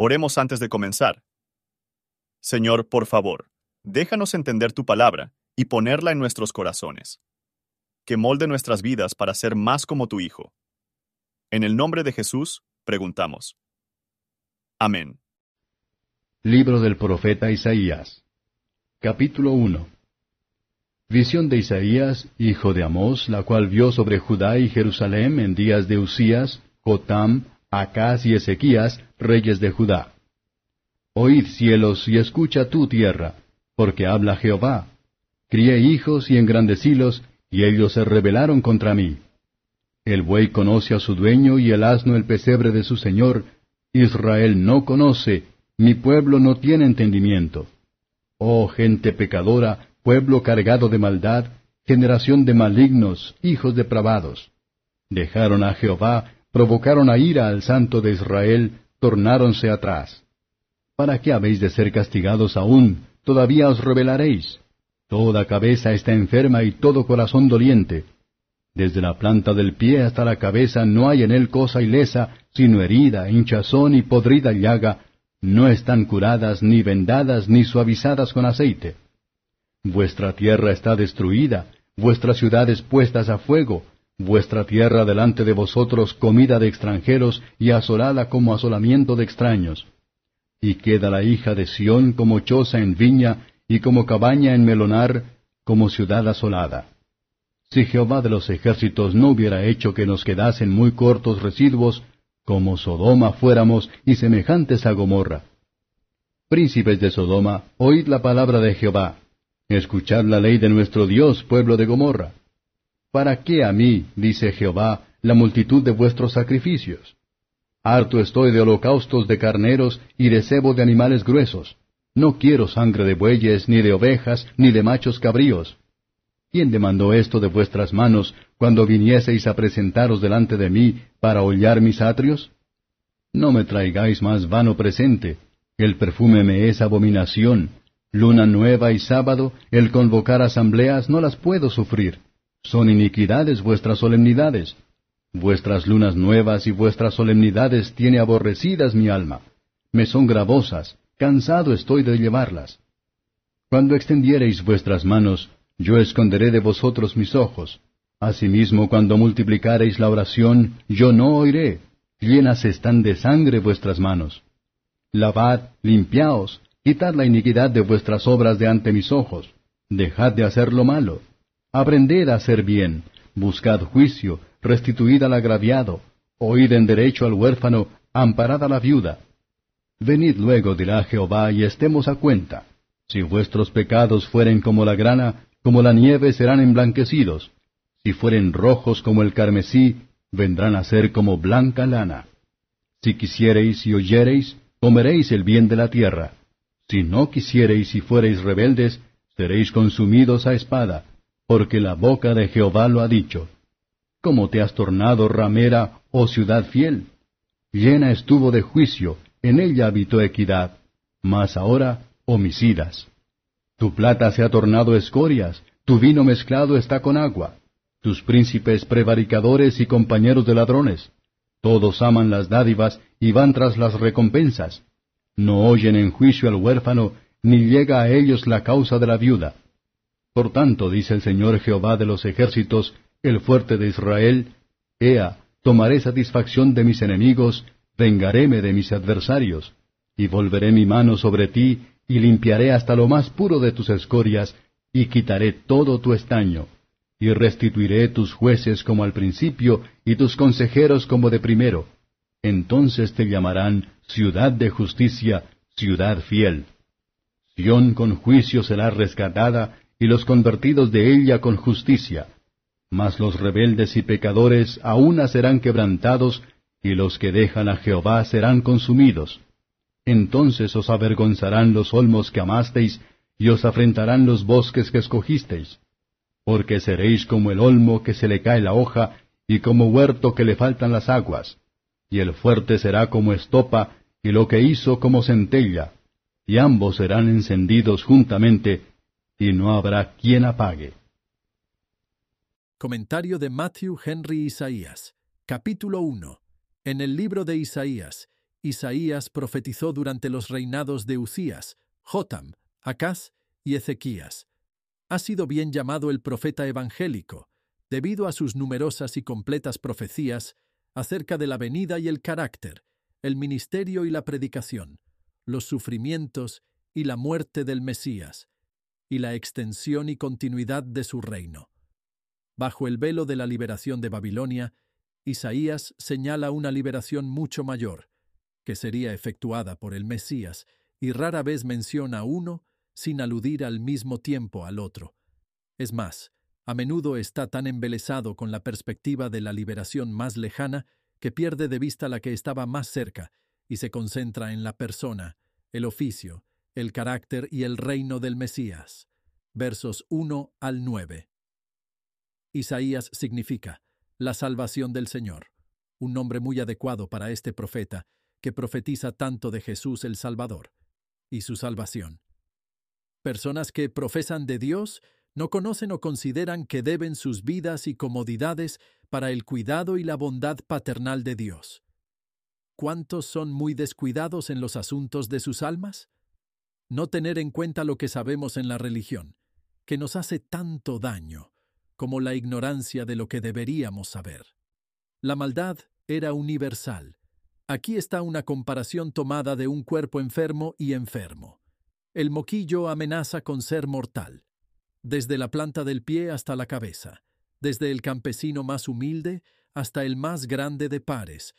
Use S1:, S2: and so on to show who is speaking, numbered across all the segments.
S1: Oremos antes de comenzar. Señor, por favor, déjanos entender tu palabra y ponerla en nuestros corazones. Que molde nuestras vidas para ser más como tu Hijo. En el nombre de Jesús, preguntamos. Amén.
S2: Libro del profeta Isaías. Capítulo 1. Visión de Isaías, hijo de Amós, la cual vio sobre Judá y Jerusalén en días de Usías, Jotam, Acaz y Ezequías, reyes de Judá. Oíd cielos y escucha tu tierra, porque habla Jehová. Crié hijos y engrandecílos, y ellos se rebelaron contra mí. El buey conoce a su dueño y el asno el pesebre de su señor. Israel no conoce, mi pueblo no tiene entendimiento. Oh gente pecadora, pueblo cargado de maldad, generación de malignos, hijos depravados. Dejaron a Jehová, provocaron a ira al santo de Israel, tornáronse atrás. ¿Para qué habéis de ser castigados aún? Todavía os rebelaréis. Toda cabeza está enferma y todo corazón doliente. Desde la planta del pie hasta la cabeza no hay en él cosa ilesa, sino herida, hinchazón y podrida llaga, no están curadas, ni vendadas, ni suavizadas con aceite. Vuestra tierra está destruida, vuestras ciudades puestas a fuego, vuestra tierra delante de vosotros comida de extranjeros y asolada como asolamiento de extraños. Y queda la hija de Sión como choza en viña y como cabaña en melonar, como ciudad asolada. Si Jehová de los ejércitos no hubiera hecho que nos quedasen muy cortos residuos, como Sodoma fuéramos y semejantes a Gomorra. Príncipes de Sodoma, oíd la palabra de Jehová. Escuchad la ley de nuestro Dios, pueblo de Gomorra. ¿Para qué a mí, dice Jehová, la multitud de vuestros sacrificios? Harto estoy de holocaustos de carneros y de cebo de animales gruesos. No quiero sangre de bueyes, ni de ovejas, ni de machos cabríos. ¿Quién demandó esto de vuestras manos cuando vinieseis a presentaros delante de mí para hollar mis atrios? No me traigáis más vano presente. El perfume me es abominación, Luna nueva y sábado, el convocar asambleas no las puedo sufrir. Son iniquidades vuestras solemnidades. Vuestras lunas nuevas y vuestras solemnidades tiene aborrecidas mi alma. Me son gravosas, cansado estoy de llevarlas. Cuando extendiereis vuestras manos, yo esconderé de vosotros mis ojos. Asimismo, cuando multiplicareis la oración, yo no oiré. Llenas están de sangre vuestras manos. Lavad, limpiaos, Quitad la iniquidad de vuestras obras de ante mis ojos. Dejad de hacer lo malo. Aprended a hacer bien. Buscad juicio. Restituid al agraviado. Oíd en derecho al huérfano. Amparad a la viuda. Venid luego, dirá Jehová, y estemos a cuenta. Si vuestros pecados fueren como la grana, como la nieve serán emblanquecidos. Si fueren rojos como el carmesí, vendrán a ser como blanca lana. Si quisiereis y oyereis, comeréis el bien de la tierra. Si no quisiereis y fuereis rebeldes, seréis consumidos a espada, porque la boca de Jehová lo ha dicho. ¿Cómo te has tornado ramera, oh ciudad fiel? Llena estuvo de juicio, en ella habitó equidad, mas ahora homicidas. Tu plata se ha tornado escorias, tu vino mezclado está con agua, tus príncipes prevaricadores y compañeros de ladrones. Todos aman las dádivas y van tras las recompensas no oyen en juicio al huérfano, ni llega a ellos la causa de la viuda. Por tanto, dice el Señor Jehová de los ejércitos, el fuerte de Israel, Ea, tomaré satisfacción de mis enemigos, vengaréme de mis adversarios, y volveré mi mano sobre ti, y limpiaré hasta lo más puro de tus escorias, y quitaré todo tu estaño, y restituiré tus jueces como al principio, y tus consejeros como de primero. Entonces te llamarán ciudad de justicia, ciudad fiel. Sión con juicio será rescatada, y los convertidos de ella con justicia. Mas los rebeldes y pecadores aún serán quebrantados, y los que dejan a Jehová serán consumidos. Entonces os avergonzarán los olmos que amasteis, y os afrentarán los bosques que escogisteis. Porque seréis como el olmo que se le cae la hoja, y como huerto que le faltan las aguas. Y el fuerte será como estopa, y lo que hizo como centella, y ambos serán encendidos juntamente, y no habrá quien apague.
S3: Comentario de Matthew Henry Isaías, capítulo 1. En el libro de Isaías, Isaías profetizó durante los reinados de Ucías, Jotam, Acaz y Ezequías. Ha sido bien llamado el profeta evangélico, debido a sus numerosas y completas profecías acerca de la venida y el carácter, el ministerio y la predicación, los sufrimientos y la muerte del Mesías, y la extensión y continuidad de su reino. Bajo el velo de la liberación de Babilonia, Isaías señala una liberación mucho mayor, que sería efectuada por el Mesías, y rara vez menciona uno sin aludir al mismo tiempo al otro. Es más, a menudo está tan embelesado con la perspectiva de la liberación más lejana que pierde de vista la que estaba más cerca y se concentra en la persona, el oficio, el carácter y el reino del Mesías. Versos 1 al 9. Isaías significa la salvación del Señor, un nombre muy adecuado para este profeta, que profetiza tanto de Jesús el Salvador y su salvación. Personas que profesan de Dios no conocen o consideran que deben sus vidas y comodidades para el cuidado y la bondad paternal de Dios. ¿Cuántos son muy descuidados en los asuntos de sus almas? No tener en cuenta lo que sabemos en la religión, que nos hace tanto daño, como la ignorancia de lo que deberíamos saber. La maldad era universal. Aquí está una comparación tomada de un cuerpo enfermo y enfermo. El moquillo amenaza con ser mortal desde la planta del pie hasta la cabeza, desde el campesino más humilde hasta el más grande de pares.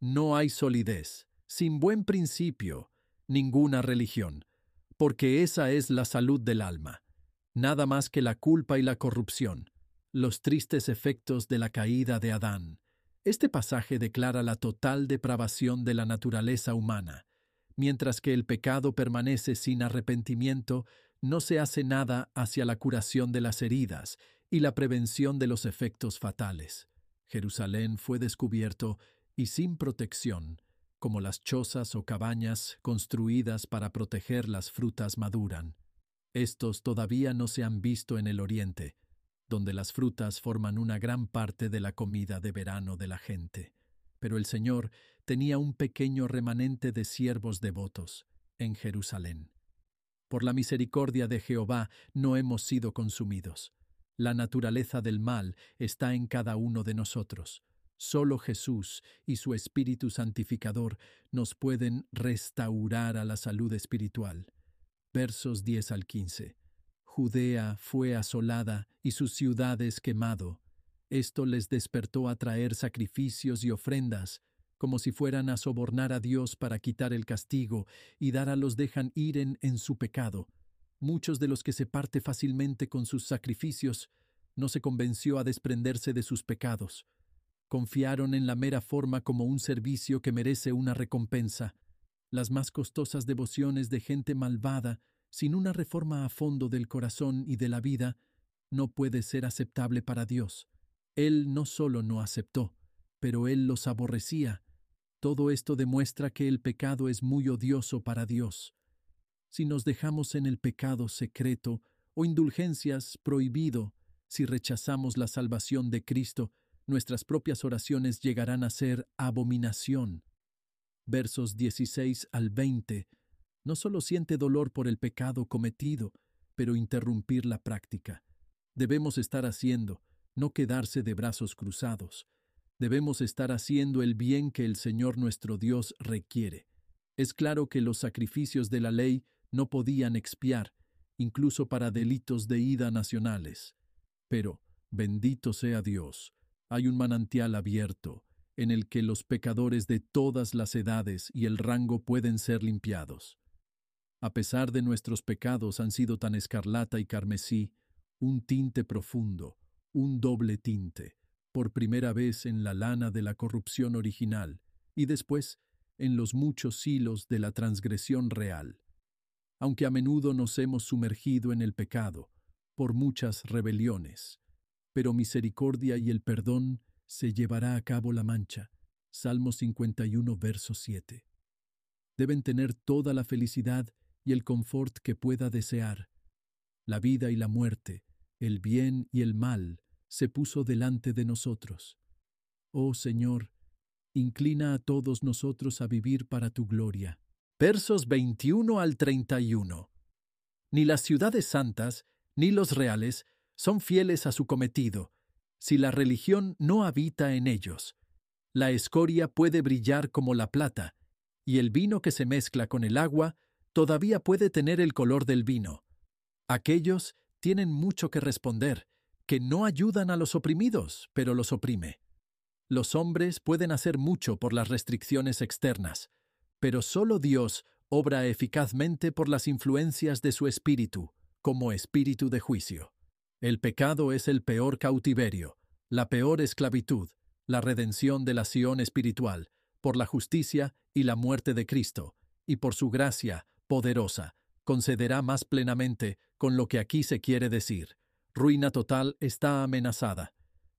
S3: No hay solidez, sin buen principio, ninguna religión, porque esa es la salud del alma, nada más que la culpa y la corrupción, los tristes efectos de la caída de Adán. Este pasaje declara la total depravación de la naturaleza humana. Mientras que el pecado permanece sin arrepentimiento, no se hace nada hacia la curación de las heridas y la prevención de los efectos fatales. Jerusalén fue descubierto y sin protección, como las chozas o cabañas construidas para proteger las frutas maduran. Estos todavía no se han visto en el Oriente, donde las frutas forman una gran parte de la comida de verano de la gente. Pero el Señor tenía un pequeño remanente de siervos devotos en Jerusalén. Por la misericordia de Jehová no hemos sido consumidos. La naturaleza del mal está en cada uno de nosotros. Solo Jesús y su Espíritu Santificador nos pueden restaurar a la salud espiritual. Versos 10 al 15. Judea fue asolada y sus ciudades quemado. Esto les despertó a traer sacrificios y ofrendas, como si fueran a sobornar a Dios para quitar el castigo y dar a los dejan ir en, en su pecado. Muchos de los que se parte fácilmente con sus sacrificios no se convenció a desprenderse de sus pecados. Confiaron en la mera forma como un servicio que merece una recompensa. Las más costosas devociones de gente malvada, sin una reforma a fondo del corazón y de la vida, no puede ser aceptable para Dios. Él no solo no aceptó, pero él los aborrecía todo esto demuestra que el pecado es muy odioso para Dios. Si nos dejamos en el pecado secreto o indulgencias prohibido, si rechazamos la salvación de Cristo, nuestras propias oraciones llegarán a ser abominación. Versos 16 al 20. No solo siente dolor por el pecado cometido, pero interrumpir la práctica. Debemos estar haciendo, no quedarse de brazos cruzados. Debemos estar haciendo el bien que el Señor nuestro Dios requiere. Es claro que los sacrificios de la ley no podían expiar, incluso para delitos de ida nacionales. Pero, bendito sea Dios, hay un manantial abierto, en el que los pecadores de todas las edades y el rango pueden ser limpiados. A pesar de nuestros pecados han sido tan escarlata y carmesí, un tinte profundo, un doble tinte, por primera vez en la lana de la corrupción original y después en los muchos hilos de la transgresión real. Aunque a menudo nos hemos sumergido en el pecado por muchas rebeliones, pero misericordia y el perdón se llevará a cabo la mancha. Salmo 51, verso 7. Deben tener toda la felicidad y el confort que pueda desear. La vida y la muerte, el bien y el mal, se puso delante de nosotros. Oh Señor, inclina a todos nosotros a vivir para tu gloria. Versos 21 al 31. Ni las ciudades santas, ni los reales, son fieles a su cometido, si la religión no habita en ellos. La escoria puede brillar como la plata, y el vino que se mezcla con el agua todavía puede tener el color del vino. Aquellos tienen mucho que responder, que no ayudan a los oprimidos, pero los oprime. Los hombres pueden hacer mucho por las restricciones externas, pero solo Dios obra eficazmente por las influencias de su espíritu, como espíritu de juicio. El pecado es el peor cautiverio, la peor esclavitud, la redención de la Sión espiritual, por la justicia y la muerte de Cristo, y por su gracia poderosa, concederá más plenamente con lo que aquí se quiere decir. Ruina total está amenazada.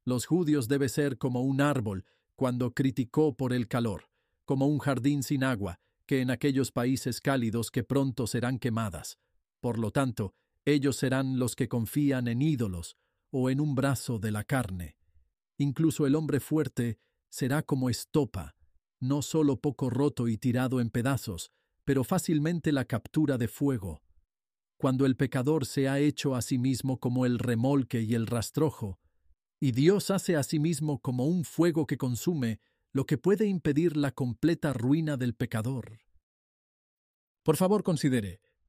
S3: Los judíos debe ser como un árbol cuando criticó por el calor, como un jardín sin agua, que en aquellos países cálidos que pronto serán quemadas. Por lo tanto, ellos serán los que confían en ídolos o en un brazo de la carne. Incluso el hombre fuerte será como estopa, no solo poco roto y tirado en pedazos, pero fácilmente la captura de fuego. Cuando el pecador se ha hecho a sí mismo como el remolque y el rastrojo, y Dios hace a sí mismo como un fuego que consume, lo que puede impedir la completa ruina del pecador. Por favor, considere